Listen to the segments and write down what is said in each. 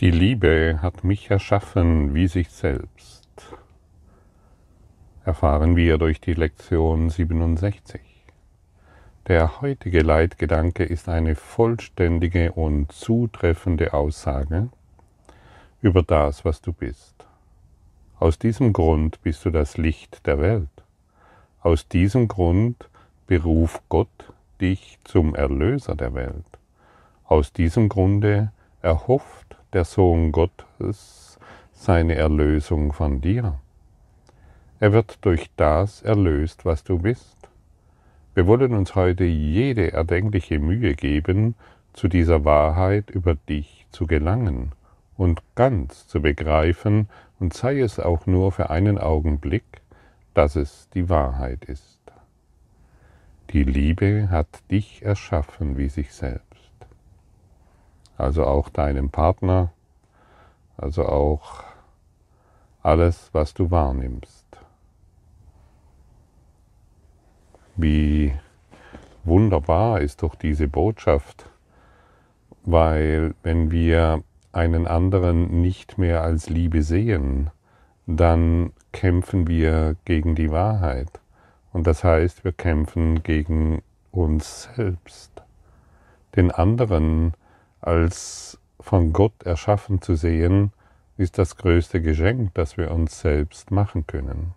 Die Liebe hat mich erschaffen wie sich selbst. Erfahren wir durch die Lektion 67. Der heutige Leitgedanke ist eine vollständige und zutreffende Aussage über das, was du bist. Aus diesem Grund bist du das Licht der Welt. Aus diesem Grund beruft Gott dich zum Erlöser der Welt. Aus diesem Grunde erhofft der Sohn Gottes seine Erlösung von dir. Er wird durch das erlöst, was du bist. Wir wollen uns heute jede erdenkliche Mühe geben, zu dieser Wahrheit über dich zu gelangen und ganz zu begreifen, und sei es auch nur für einen Augenblick, dass es die Wahrheit ist. Die Liebe hat dich erschaffen wie sich selbst also auch deinem Partner, also auch alles, was du wahrnimmst. Wie wunderbar ist doch diese Botschaft, weil wenn wir einen anderen nicht mehr als Liebe sehen, dann kämpfen wir gegen die Wahrheit. Und das heißt, wir kämpfen gegen uns selbst. Den anderen als von Gott erschaffen zu sehen, ist das größte Geschenk, das wir uns selbst machen können.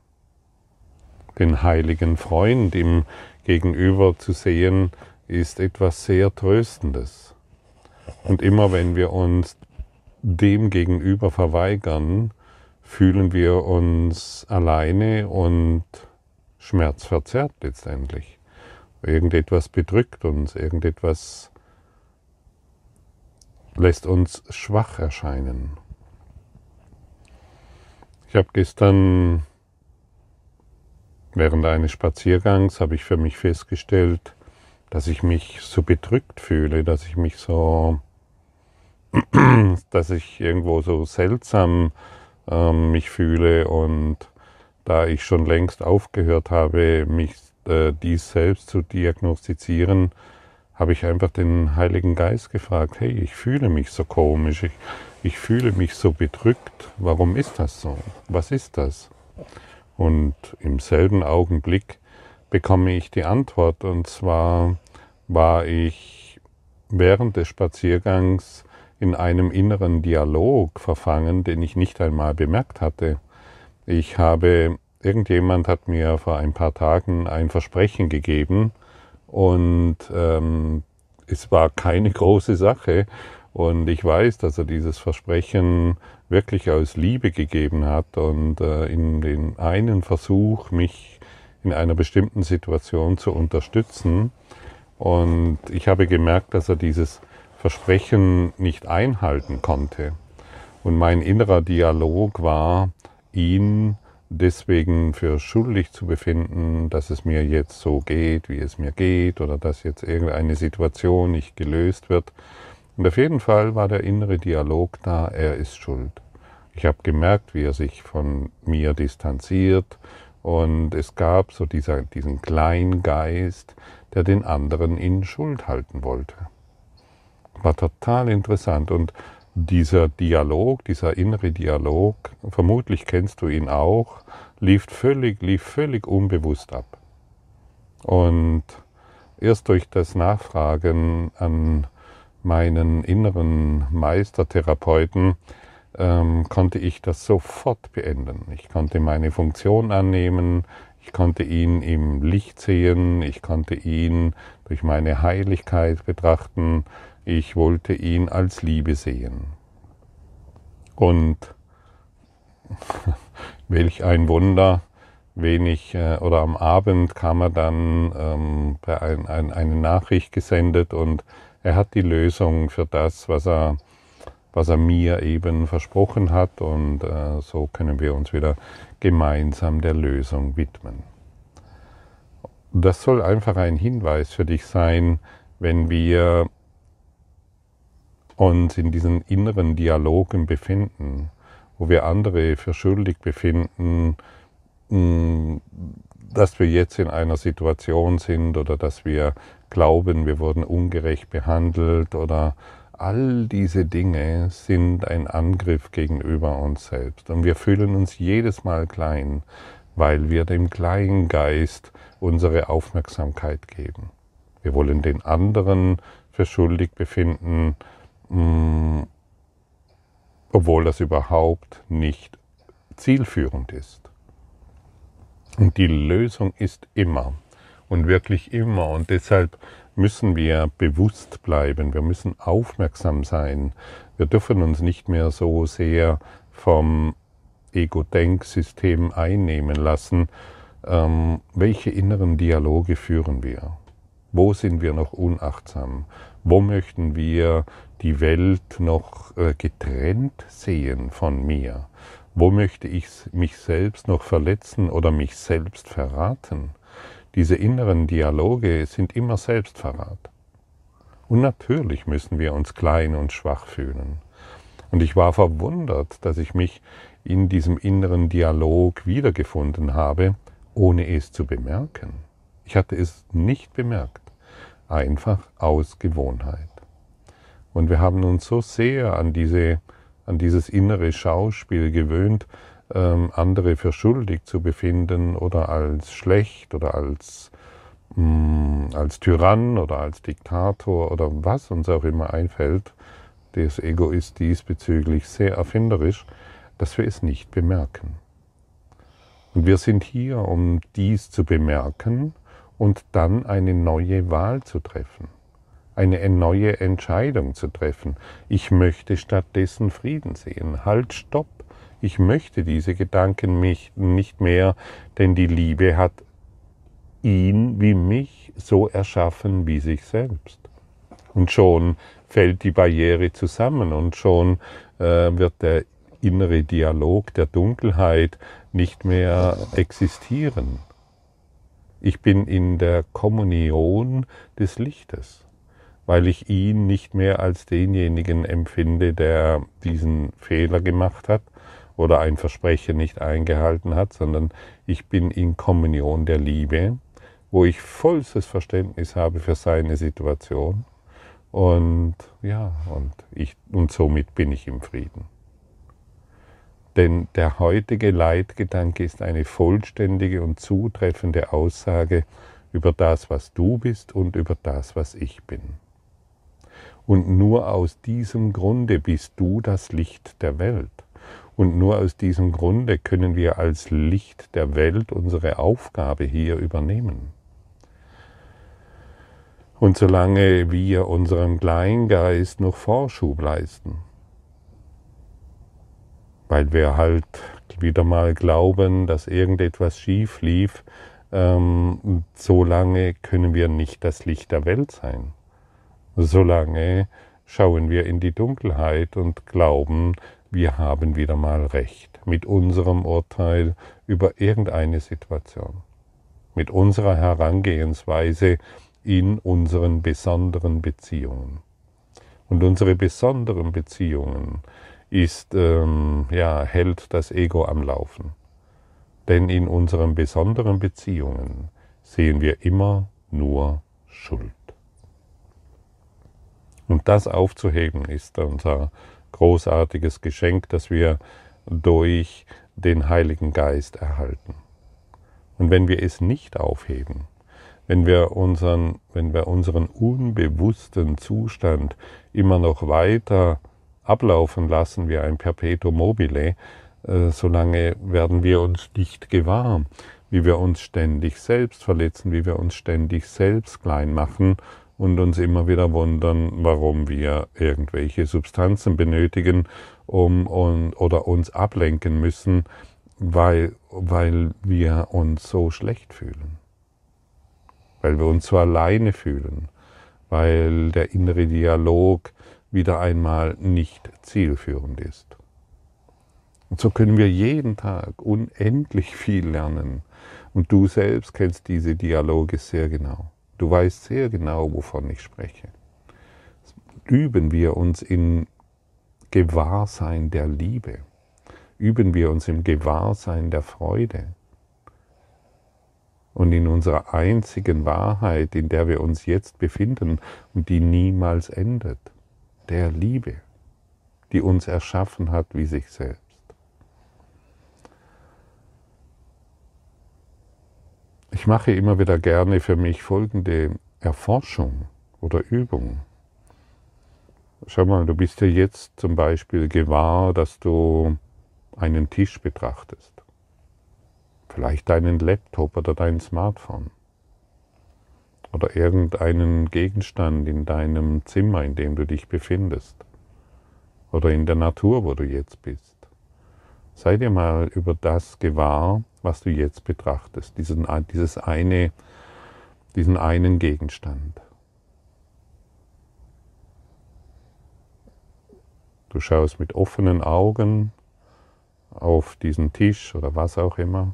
Den heiligen Freund im Gegenüber zu sehen, ist etwas sehr Tröstendes. Und immer wenn wir uns dem gegenüber verweigern, fühlen wir uns alleine und schmerzverzerrt letztendlich. Irgendetwas bedrückt uns, irgendetwas lässt uns schwach erscheinen. Ich habe gestern während eines Spaziergangs habe ich für mich festgestellt, dass ich mich so bedrückt fühle, dass ich mich so, dass ich irgendwo so seltsam äh, mich fühle und da ich schon längst aufgehört habe, mich äh, dies selbst zu diagnostizieren, habe ich einfach den Heiligen Geist gefragt, hey, ich fühle mich so komisch, ich, ich fühle mich so bedrückt, warum ist das so? Was ist das? Und im selben Augenblick bekomme ich die Antwort, und zwar war ich während des Spaziergangs in einem inneren Dialog verfangen, den ich nicht einmal bemerkt hatte. Ich habe, irgendjemand hat mir vor ein paar Tagen ein Versprechen gegeben, und ähm, es war keine große Sache. Und ich weiß, dass er dieses Versprechen wirklich aus Liebe gegeben hat und äh, in den einen Versuch, mich in einer bestimmten Situation zu unterstützen. Und ich habe gemerkt, dass er dieses Versprechen nicht einhalten konnte. Und mein innerer Dialog war, ihn deswegen für schuldig zu befinden, dass es mir jetzt so geht, wie es mir geht, oder dass jetzt irgendeine Situation nicht gelöst wird. Und auf jeden Fall war der innere Dialog da, er ist schuld. Ich habe gemerkt, wie er sich von mir distanziert und es gab so dieser, diesen kleinen Geist, der den anderen in Schuld halten wollte. War total interessant und dieser Dialog, dieser innere Dialog, vermutlich kennst du ihn auch, lief völlig, lief völlig unbewusst ab. Und erst durch das Nachfragen an meinen inneren Meistertherapeuten ähm, konnte ich das sofort beenden. Ich konnte meine Funktion annehmen, ich konnte ihn im Licht sehen, ich konnte ihn durch meine Heiligkeit betrachten, ich wollte ihn als Liebe sehen. Und welch ein Wunder, wenig äh, oder am Abend kam er dann ähm, ein, ein, eine Nachricht gesendet und er hat die Lösung für das, was er, was er mir eben versprochen hat und äh, so können wir uns wieder gemeinsam der Lösung widmen. Das soll einfach ein Hinweis für dich sein, wenn wir uns in diesen inneren Dialogen befinden, wo wir andere für schuldig befinden, mm, dass wir jetzt in einer Situation sind oder dass wir glauben, wir wurden ungerecht behandelt oder All diese Dinge sind ein Angriff gegenüber uns selbst. Und wir fühlen uns jedes Mal klein, weil wir dem kleinen Geist unsere Aufmerksamkeit geben. Wir wollen den anderen für schuldig befinden, mm, obwohl das überhaupt nicht zielführend ist. Und die Lösung ist immer und wirklich immer. Und deshalb müssen wir bewusst bleiben, wir müssen aufmerksam sein. Wir dürfen uns nicht mehr so sehr vom Ego-Denksystem einnehmen lassen. Ähm, welche inneren Dialoge führen wir? Wo sind wir noch unachtsam? Wo möchten wir die Welt noch äh, getrennt sehen von mir? Wo möchte ich mich selbst noch verletzen oder mich selbst verraten? Diese inneren Dialoge sind immer Selbstverrat. Und natürlich müssen wir uns klein und schwach fühlen. Und ich war verwundert, dass ich mich in diesem inneren Dialog wiedergefunden habe, ohne es zu bemerken. Ich hatte es nicht bemerkt, einfach aus Gewohnheit. Und wir haben uns so sehr an, diese, an dieses innere Schauspiel gewöhnt, ähm, andere für schuldig zu befinden oder als schlecht oder als, mh, mm, als Tyrann oder als Diktator oder was uns auch immer einfällt. Das Ego ist diesbezüglich sehr erfinderisch, dass wir es nicht bemerken. Und wir sind hier, um dies zu bemerken und dann eine neue Wahl zu treffen, eine neue Entscheidung zu treffen. Ich möchte stattdessen Frieden sehen. Halt, stopp. Ich möchte diese Gedanken mich nicht mehr, denn die Liebe hat ihn wie mich so erschaffen wie sich selbst. Und schon fällt die Barriere zusammen und schon äh, wird der innere Dialog der Dunkelheit nicht mehr existieren. Ich bin in der Kommunion des Lichtes, weil ich ihn nicht mehr als denjenigen empfinde, der diesen Fehler gemacht hat, oder ein Versprechen nicht eingehalten hat, sondern ich bin in Kommunion der Liebe, wo ich vollstes Verständnis habe für seine Situation und ja, und ich und somit bin ich im Frieden. Denn der heutige Leitgedanke ist eine vollständige und zutreffende Aussage über das, was du bist und über das, was ich bin. Und nur aus diesem Grunde bist du das Licht der Welt. Und nur aus diesem Grunde können wir als Licht der Welt unsere Aufgabe hier übernehmen. Und solange wir unserem Kleingeist noch Vorschub leisten, weil wir halt wieder mal glauben, dass irgendetwas schief lief, ähm, solange können wir nicht das Licht der Welt sein. Solange schauen wir in die Dunkelheit und glauben, wir haben wieder mal recht mit unserem Urteil über irgendeine Situation, mit unserer Herangehensweise in unseren besonderen Beziehungen. Und unsere besonderen Beziehungen ist, ähm, ja, hält das Ego am Laufen. Denn in unseren besonderen Beziehungen sehen wir immer nur Schuld. Und das aufzuheben ist unser großartiges Geschenk, das wir durch den Heiligen Geist erhalten. Und wenn wir es nicht aufheben, wenn wir unseren, wenn wir unseren unbewussten Zustand immer noch weiter ablaufen lassen wie ein Perpetuum mobile, äh, solange werden wir uns nicht gewahr, wie wir uns ständig selbst verletzen, wie wir uns ständig selbst klein machen und uns immer wieder wundern, warum wir irgendwelche Substanzen benötigen um, und, oder uns ablenken müssen, weil, weil wir uns so schlecht fühlen, weil wir uns so alleine fühlen, weil der innere Dialog wieder einmal nicht zielführend ist. Und so können wir jeden Tag unendlich viel lernen. Und du selbst kennst diese Dialoge sehr genau. Du weißt sehr genau, wovon ich spreche. Üben wir uns im Gewahrsein der Liebe. Üben wir uns im Gewahrsein der Freude. Und in unserer einzigen Wahrheit, in der wir uns jetzt befinden und die niemals endet. Der Liebe, die uns erschaffen hat wie sich selbst. Ich mache immer wieder gerne für mich folgende Erforschung oder Übung. Schau mal, du bist ja jetzt zum Beispiel gewahr, dass du einen Tisch betrachtest. Vielleicht deinen Laptop oder dein Smartphone. Oder irgendeinen Gegenstand in deinem Zimmer, in dem du dich befindest. Oder in der Natur, wo du jetzt bist. Sei dir mal über das gewahr, was du jetzt betrachtest, diesen, dieses eine, diesen einen Gegenstand. Du schaust mit offenen Augen auf diesen Tisch oder was auch immer.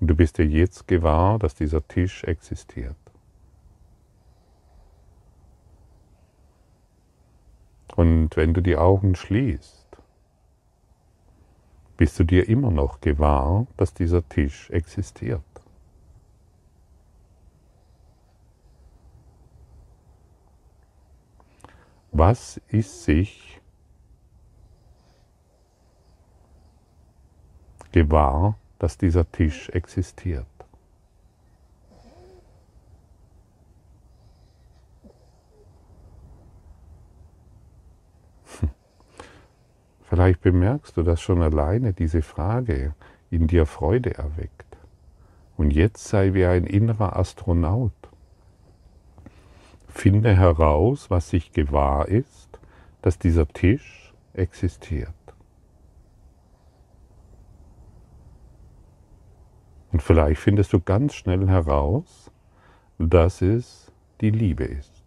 Und du bist dir jetzt gewahr, dass dieser Tisch existiert. Und wenn du die Augen schließt, bist du dir immer noch gewahr, dass dieser Tisch existiert. Was ist sich gewahr, dass dieser Tisch existiert? Vielleicht bemerkst du, dass schon alleine diese Frage in dir Freude erweckt. Und jetzt sei wie ein innerer Astronaut. Finde heraus, was sich gewahr ist, dass dieser Tisch existiert. Und vielleicht findest du ganz schnell heraus, dass es die Liebe ist,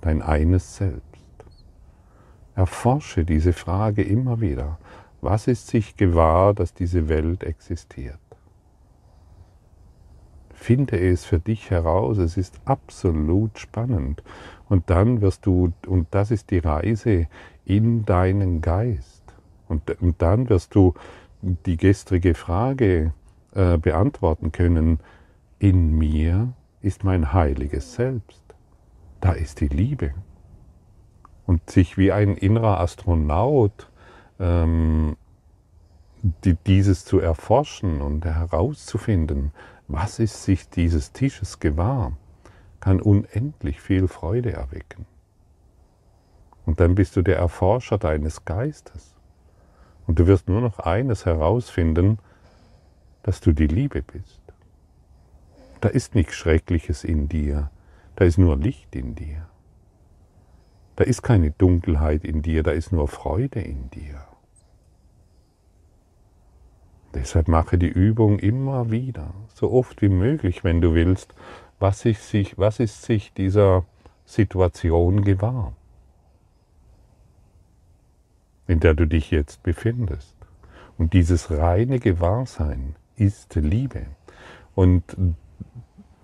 dein eines Selbst. Erforsche diese Frage immer wieder. Was ist sich gewahr, dass diese Welt existiert? Finde es für dich heraus, es ist absolut spannend. Und dann wirst du, und das ist die Reise in deinen Geist. Und, und dann wirst du die gestrige Frage äh, beantworten können, in mir ist mein heiliges Selbst. Da ist die Liebe und sich wie ein innerer Astronaut ähm, die, dieses zu erforschen und herauszufinden, was ist sich dieses Tisches gewahr, kann unendlich viel Freude erwecken. Und dann bist du der Erforscher deines Geistes. Und du wirst nur noch eines herausfinden, dass du die Liebe bist. Da ist nichts Schreckliches in dir, da ist nur Licht in dir. Da ist keine Dunkelheit in dir, da ist nur Freude in dir. Deshalb mache die Übung immer wieder, so oft wie möglich, wenn du willst, was ist sich, was ist sich dieser Situation gewahr, in der du dich jetzt befindest. Und dieses reine Gewahrsein ist Liebe. Und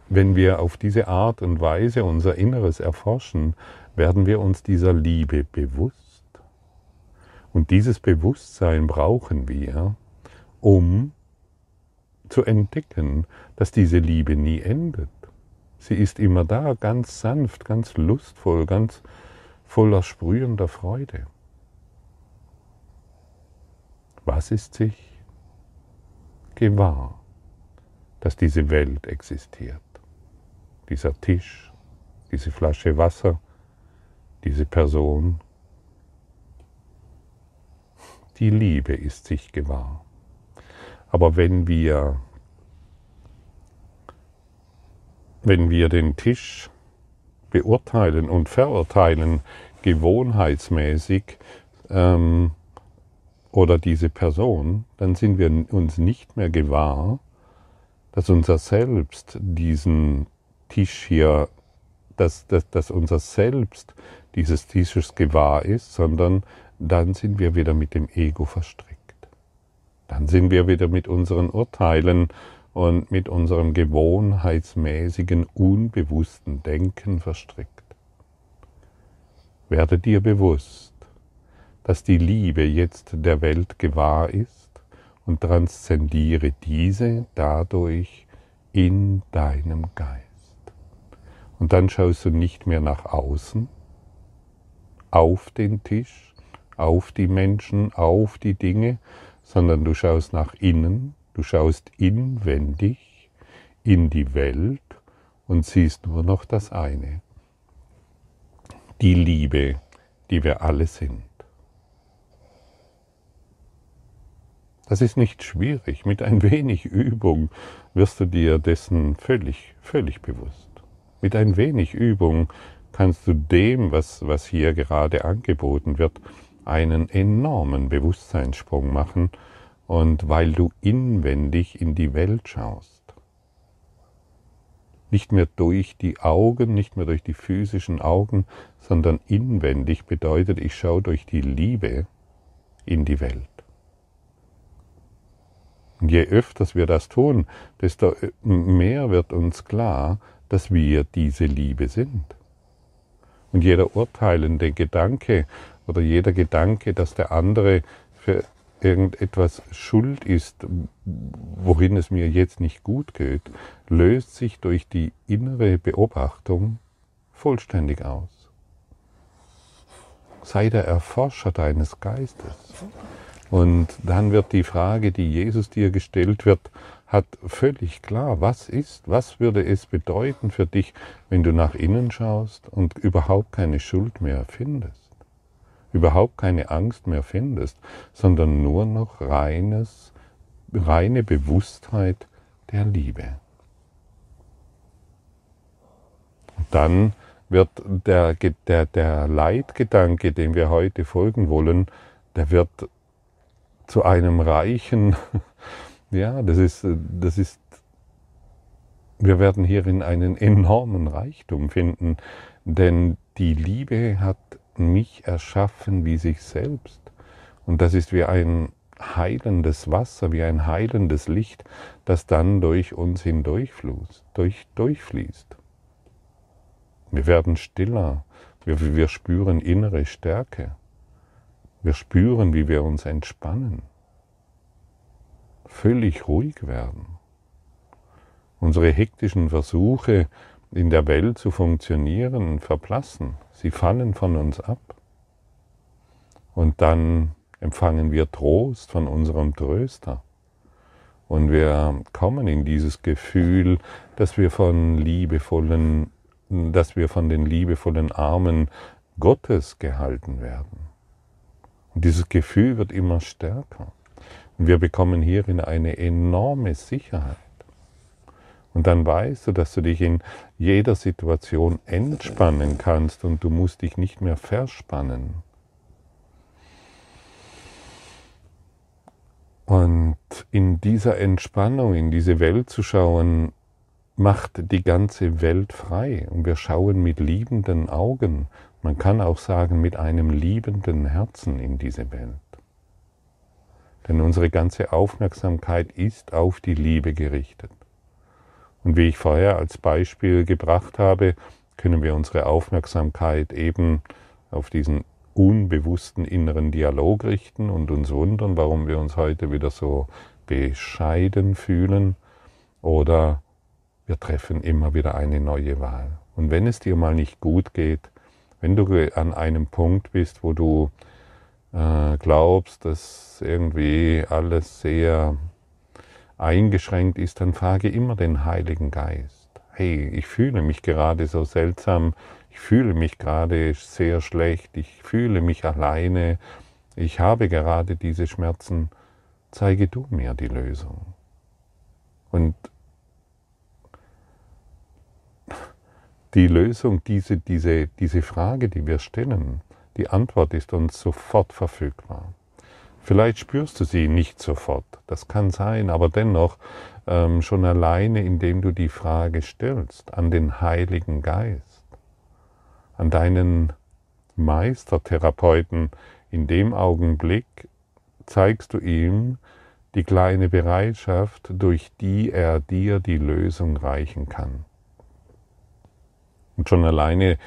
wenn wir auf diese Art und Weise unser Inneres erforschen, werden wir uns dieser Liebe bewusst. Und dieses Bewusstsein brauchen wir, um zu entdecken, dass diese Liebe nie endet. Sie ist immer da, ganz sanft, ganz lustvoll, ganz voller sprühender Freude. Was ist sich gewahr, dass diese Welt existiert? Dieser Tisch, diese Flasche Wasser, diese Person. Die Liebe ist sich gewahr. Aber wenn wir, wenn wir den Tisch beurteilen und verurteilen, gewohnheitsmäßig, ähm, oder diese Person, dann sind wir uns nicht mehr gewahr, dass unser Selbst diesen Tisch hier, dass, dass, dass unser Selbst dieses Tisches gewahr ist, sondern dann sind wir wieder mit dem Ego verstrickt. Dann sind wir wieder mit unseren Urteilen und mit unserem gewohnheitsmäßigen, unbewussten Denken verstrickt. Werde dir bewusst, dass die Liebe jetzt der Welt gewahr ist und transzendiere diese dadurch in deinem Geist. Und dann schaust du nicht mehr nach außen, auf den Tisch, auf die Menschen, auf die Dinge, sondern du schaust nach innen, du schaust inwendig in die Welt und siehst nur noch das eine, die Liebe, die wir alle sind. Das ist nicht schwierig. Mit ein wenig Übung wirst du dir dessen völlig, völlig bewusst. Mit ein wenig Übung kannst du dem, was, was hier gerade angeboten wird, einen enormen Bewusstseinssprung machen und weil du inwendig in die Welt schaust. Nicht mehr durch die Augen, nicht mehr durch die physischen Augen, sondern inwendig bedeutet, ich schaue durch die Liebe in die Welt. Und je öfters wir das tun, desto mehr wird uns klar, dass wir diese Liebe sind. Und jeder urteilende Gedanke oder jeder Gedanke, dass der andere für irgendetwas schuld ist, worin es mir jetzt nicht gut geht, löst sich durch die innere Beobachtung vollständig aus. Sei der Erforscher deines Geistes. Und dann wird die Frage, die Jesus dir gestellt wird, hat völlig klar, was ist, was würde es bedeuten für dich, wenn du nach innen schaust und überhaupt keine Schuld mehr findest, überhaupt keine Angst mehr findest, sondern nur noch reines, reine Bewusstheit der Liebe. Und dann wird der, der, der Leitgedanke, dem wir heute folgen wollen, der wird zu einem reichen, ja, das ist, das ist, wir werden hierin einen enormen Reichtum finden, denn die Liebe hat mich erschaffen wie sich selbst. Und das ist wie ein heilendes Wasser, wie ein heilendes Licht, das dann durch uns hindurchfließt. Durch, durchfließt. Wir werden stiller, wir, wir spüren innere Stärke. Wir spüren, wie wir uns entspannen, völlig ruhig werden. Unsere hektischen Versuche, in der Welt zu funktionieren, verblassen. Sie fallen von uns ab. Und dann empfangen wir Trost von unserem Tröster. Und wir kommen in dieses Gefühl, dass wir von liebevollen, dass wir von den liebevollen Armen Gottes gehalten werden. Und dieses Gefühl wird immer stärker. Und wir bekommen hierin eine enorme Sicherheit. Und dann weißt du, dass du dich in jeder Situation entspannen kannst und du musst dich nicht mehr verspannen. Und in dieser Entspannung, in diese Welt zu schauen, macht die ganze Welt frei. Und wir schauen mit liebenden Augen man kann auch sagen, mit einem liebenden Herzen in diese Welt. Denn unsere ganze Aufmerksamkeit ist auf die Liebe gerichtet. Und wie ich vorher als Beispiel gebracht habe, können wir unsere Aufmerksamkeit eben auf diesen unbewussten inneren Dialog richten und uns wundern, warum wir uns heute wieder so bescheiden fühlen oder wir treffen immer wieder eine neue Wahl. Und wenn es dir mal nicht gut geht, wenn du an einem Punkt bist, wo du äh, glaubst, dass irgendwie alles sehr eingeschränkt ist, dann frage immer den Heiligen Geist. Hey, ich fühle mich gerade so seltsam, ich fühle mich gerade sehr schlecht, ich fühle mich alleine, ich habe gerade diese Schmerzen, zeige du mir die Lösung. Und die Lösung, diese, diese, diese Frage, die wir stellen, die Antwort ist uns sofort verfügbar. Vielleicht spürst du sie nicht sofort, das kann sein, aber dennoch ähm, schon alleine, indem du die Frage stellst an den Heiligen Geist, an deinen Meistertherapeuten, in dem Augenblick zeigst du ihm die kleine Bereitschaft, durch die er dir die Lösung reichen kann. Und schon alleine,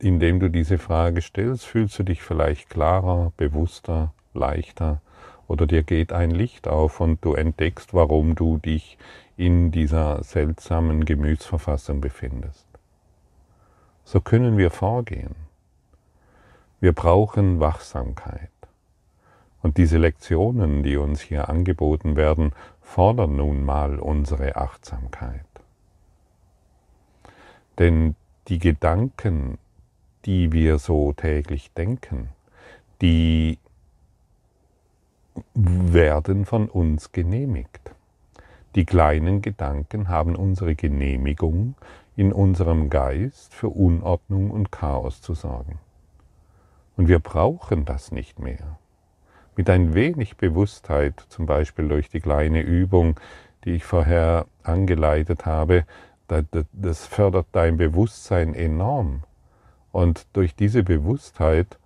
indem du diese Frage stellst, fühlst du dich vielleicht klarer, bewusster, leichter oder dir geht ein Licht auf und du entdeckst, warum du dich in dieser seltsamen Gemütsverfassung befindest. So können wir vorgehen. Wir brauchen Wachsamkeit. Und diese Lektionen, die uns hier angeboten werden, fordern nun mal unsere Achtsamkeit. Denn die Gedanken, die wir so täglich denken, die werden von uns genehmigt. Die kleinen Gedanken haben unsere Genehmigung, in unserem Geist für Unordnung und Chaos zu sorgen. Und wir brauchen das nicht mehr. Mit ein wenig Bewusstheit, zum Beispiel durch die kleine Übung, die ich vorher angeleitet habe, das fördert dein Bewusstsein enorm. Und durch diese Bewusstheit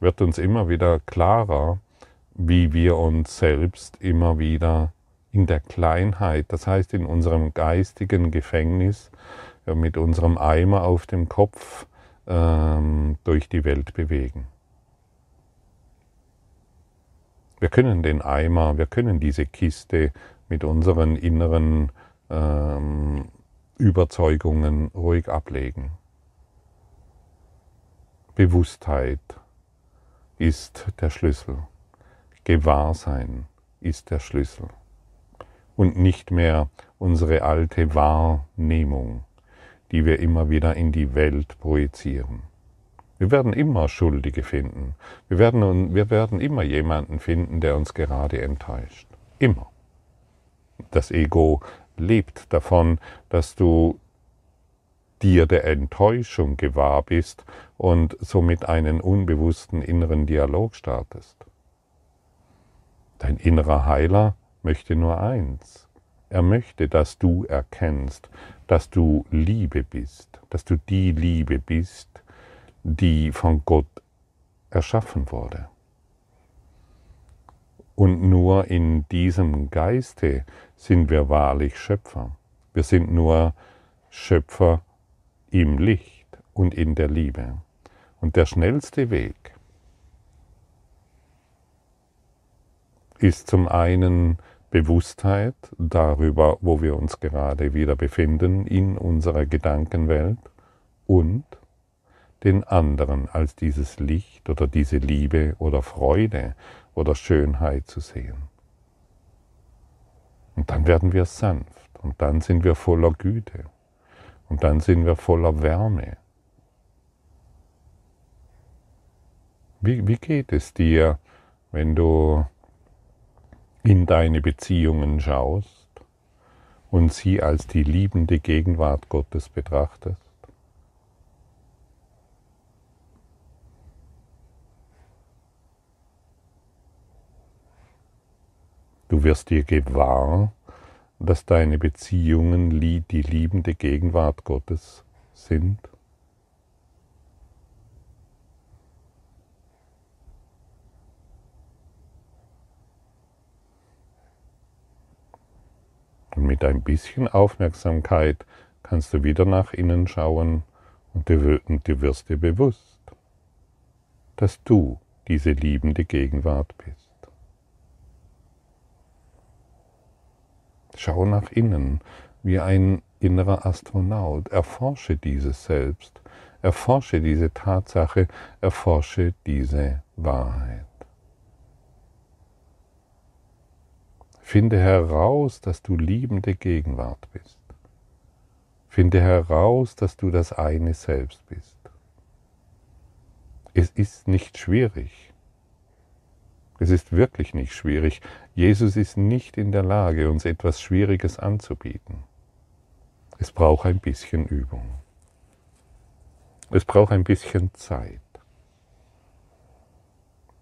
wird uns immer wieder klarer, wie wir uns selbst immer wieder in der Kleinheit, das heißt in unserem geistigen Gefängnis, mit unserem Eimer auf dem Kopf ähm, durch die Welt bewegen. Wir können den Eimer, wir können diese Kiste mit unseren inneren ähm, Überzeugungen ruhig ablegen. Bewusstheit ist der Schlüssel. Gewahrsein ist der Schlüssel. Und nicht mehr unsere alte Wahrnehmung, die wir immer wieder in die Welt projizieren. Wir werden immer Schuldige finden. Wir werden, wir werden immer jemanden finden, der uns gerade enttäuscht. Immer. Das Ego lebt davon, dass du dir der Enttäuschung gewahr bist und somit einen unbewussten inneren Dialog startest. Dein innerer Heiler möchte nur eins. Er möchte, dass du erkennst, dass du Liebe bist, dass du die Liebe bist, die von Gott erschaffen wurde. Und nur in diesem Geiste sind wir wahrlich Schöpfer. Wir sind nur Schöpfer im Licht und in der Liebe. Und der schnellste Weg ist zum einen Bewusstheit darüber, wo wir uns gerade wieder befinden in unserer Gedankenwelt und den anderen als dieses Licht oder diese Liebe oder Freude oder Schönheit zu sehen. Und dann werden wir sanft und dann sind wir voller Güte und dann sind wir voller Wärme. Wie, wie geht es dir, wenn du in deine Beziehungen schaust und sie als die liebende Gegenwart Gottes betrachtest? Du wirst dir gewahr, dass deine Beziehungen die liebende Gegenwart Gottes sind. Und mit ein bisschen Aufmerksamkeit kannst du wieder nach innen schauen und du, wirst dir bewusst, dass du diese liebende Gegenwart bist. Schau nach innen wie ein innerer Astronaut. Erforsche dieses Selbst. Erforsche diese Tatsache. Erforsche diese Wahrheit. Finde heraus, dass du liebende Gegenwart bist. Finde heraus, dass du das eine Selbst bist. Es ist nicht schwierig. Es ist wirklich nicht schwierig. Jesus ist nicht in der Lage, uns etwas Schwieriges anzubieten. Es braucht ein bisschen Übung. Es braucht ein bisschen Zeit.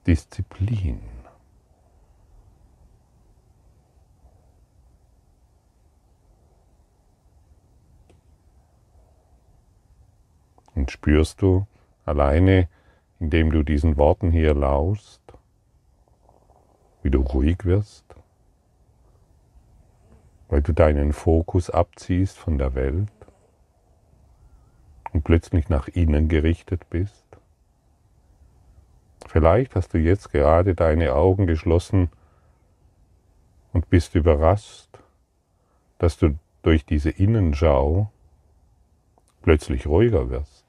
Disziplin. Und spürst du alleine, indem du diesen Worten hier lauschst, wie du ruhig wirst, weil du deinen Fokus abziehst von der Welt und plötzlich nach innen gerichtet bist. Vielleicht hast du jetzt gerade deine Augen geschlossen und bist überrascht, dass du durch diese Innenschau plötzlich ruhiger wirst.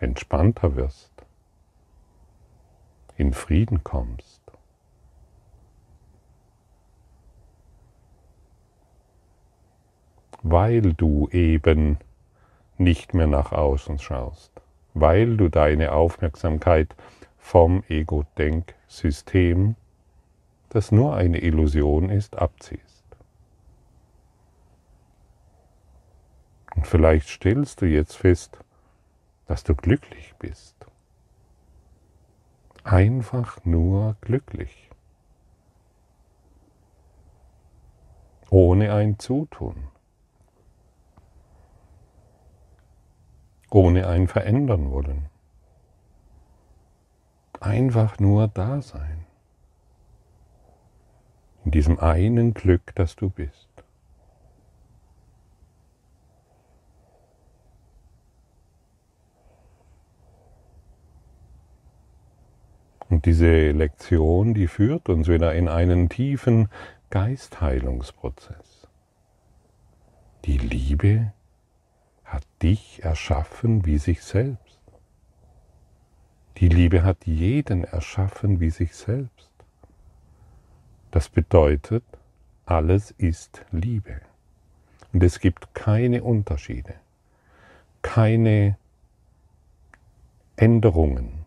entspannter wirst, in Frieden kommst. Weil du eben nicht mehr nach außen schaust, weil du deine Aufmerksamkeit vom Ego-Denksystem, das nur eine Illusion ist, abziehst. Und vielleicht stellst du jetzt fest, dass du glücklich bist. Einfach nur glücklich. Ohne ein Zutun. Ohne ein Verändern wollen. Einfach nur da sein. In diesem einen Glück, das du bist. Und diese Lektion, die führt uns wieder in einen tiefen Geistheilungsprozess. Die Liebe hat dich erschaffen wie sich selbst. Die Liebe hat jeden erschaffen wie sich selbst. Das bedeutet, alles ist Liebe. Und es gibt keine Unterschiede, keine Änderungen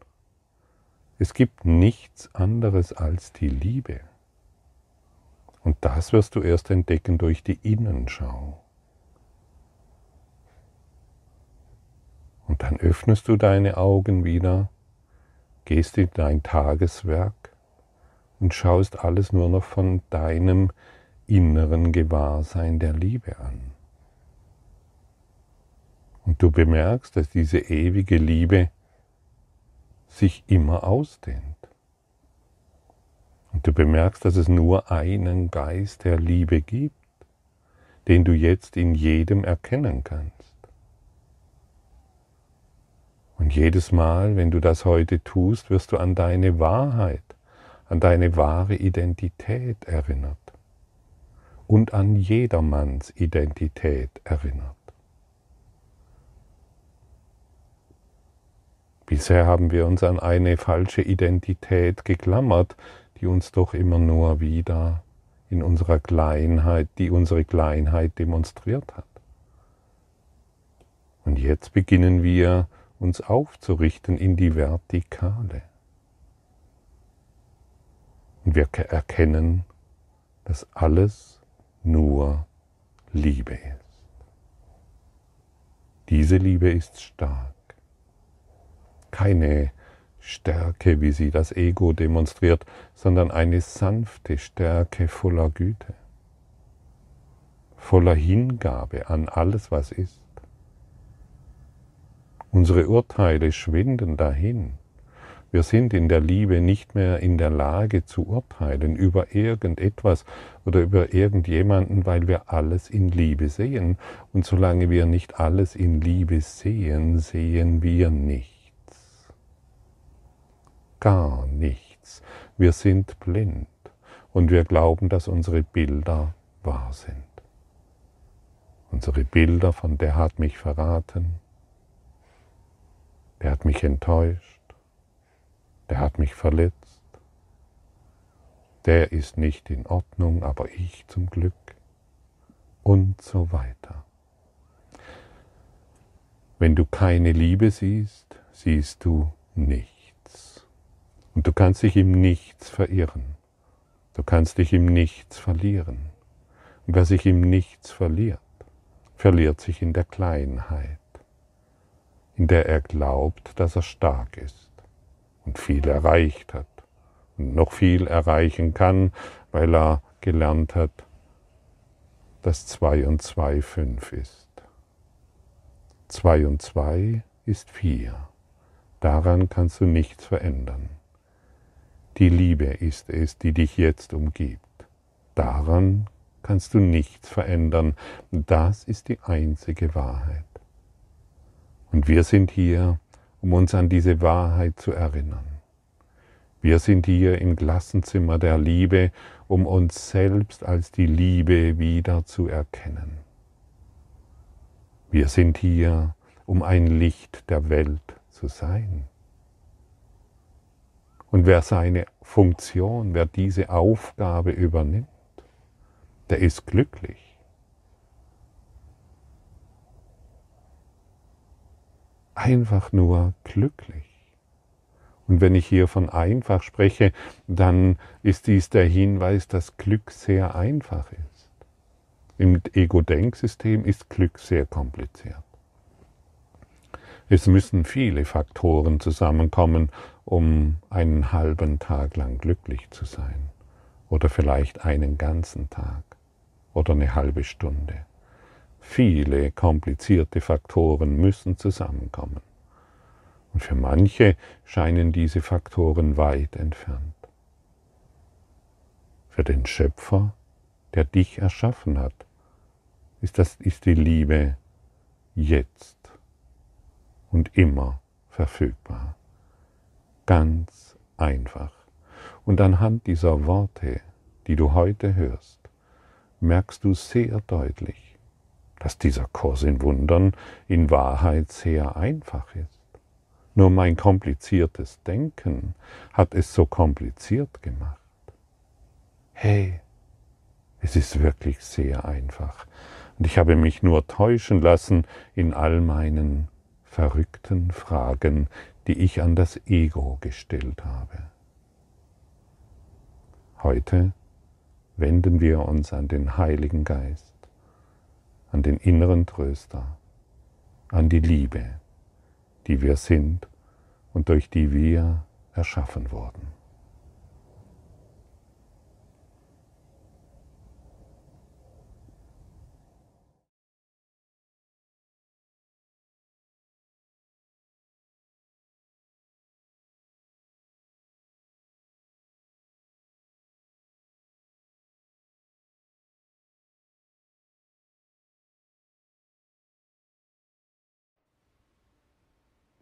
es gibt nichts anderes als die Liebe. Und das wirst du erst entdecken durch die Innenschau. Und dann öffnest du deine Augen wieder, gehst in dein Tageswerk und schaust alles nur noch von deinem inneren Gewahrsein der Liebe an. Und du bemerkst, dass diese ewige Liebe sich immer ausdehnt. Und du bemerkst, dass es nur einen Geist der Liebe gibt, den du jetzt in jedem erkennen kannst. Und jedes Mal, wenn du das heute tust, wirst du an deine Wahrheit, an deine wahre Identität erinnert und an jedermanns Identität erinnert. Bisher haben wir uns an eine falsche Identität geklammert, die uns doch immer nur wieder in unserer Kleinheit, die unsere Kleinheit demonstriert hat. Und jetzt beginnen wir uns aufzurichten in die Vertikale. Und wir erkennen, dass alles nur Liebe ist. Diese Liebe ist stark keine Stärke, wie sie das Ego demonstriert, sondern eine sanfte Stärke voller Güte, voller Hingabe an alles, was ist. Unsere Urteile schwinden dahin wir sind in der Liebe nicht mehr in der Lage zu urteilen über irgendetwas oder über irgendjemanden, weil wir alles in Liebe sehen. Und solange wir nicht alles in Liebe sehen, sehen wir nichts. Gar nichts. Wir sind blind und wir glauben, dass unsere Bilder wahr sind. Unsere Bilder von der hat mich verraten, der hat mich enttäuscht der hat mich verletzt, der ist nicht in Ordnung, aber ich zum Glück und so weiter. Wenn du keine Liebe siehst, siehst du nichts. Und du kannst dich im Nichts verirren. Du kannst dich im Nichts verlieren. Und wer sich im Nichts verliert, verliert sich in der Kleinheit, in der er glaubt, dass er stark ist und viel erreicht hat und noch viel erreichen kann, weil er gelernt hat, dass 2 und 2 5 ist. 2 und 2 ist 4. Daran kannst du nichts verändern. Die Liebe ist es, die dich jetzt umgibt. Daran kannst du nichts verändern. Das ist die einzige Wahrheit. Und wir sind hier, um uns an diese Wahrheit zu erinnern. Wir sind hier im Klassenzimmer der Liebe, um uns selbst als die Liebe wieder zu erkennen. Wir sind hier, um ein Licht der Welt zu zu sein. Und wer seine Funktion, wer diese Aufgabe übernimmt, der ist glücklich. Einfach nur glücklich. Und wenn ich hier von einfach spreche, dann ist dies der Hinweis, dass Glück sehr einfach ist. Im Ego-Denksystem ist Glück sehr kompliziert. Es müssen viele Faktoren zusammenkommen, um einen halben Tag lang glücklich zu sein. Oder vielleicht einen ganzen Tag. Oder eine halbe Stunde. Viele komplizierte Faktoren müssen zusammenkommen. Und für manche scheinen diese Faktoren weit entfernt. Für den Schöpfer, der dich erschaffen hat, ist, das, ist die Liebe jetzt und immer verfügbar. Ganz einfach. Und anhand dieser Worte, die du heute hörst, merkst du sehr deutlich, dass dieser Kurs in Wundern in Wahrheit sehr einfach ist. Nur mein kompliziertes Denken hat es so kompliziert gemacht. Hey, es ist wirklich sehr einfach. Und ich habe mich nur täuschen lassen in all meinen verrückten Fragen, die ich an das Ego gestellt habe. Heute wenden wir uns an den Heiligen Geist, an den inneren Tröster, an die Liebe die wir sind und durch die wir erschaffen wurden.